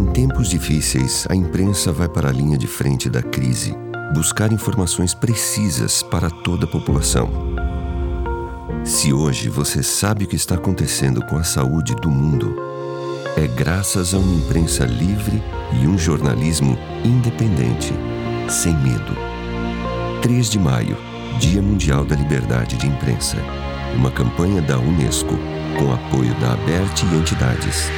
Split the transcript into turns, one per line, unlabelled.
Em tempos difíceis, a imprensa vai para a linha de frente da crise, buscar informações precisas para toda a população. Se hoje você sabe o que está acontecendo com a saúde do mundo, é graças a uma imprensa livre e um jornalismo independente, sem medo. 3 de maio, Dia Mundial da Liberdade de Imprensa. Uma campanha da Unesco, com apoio da Aberte e entidades.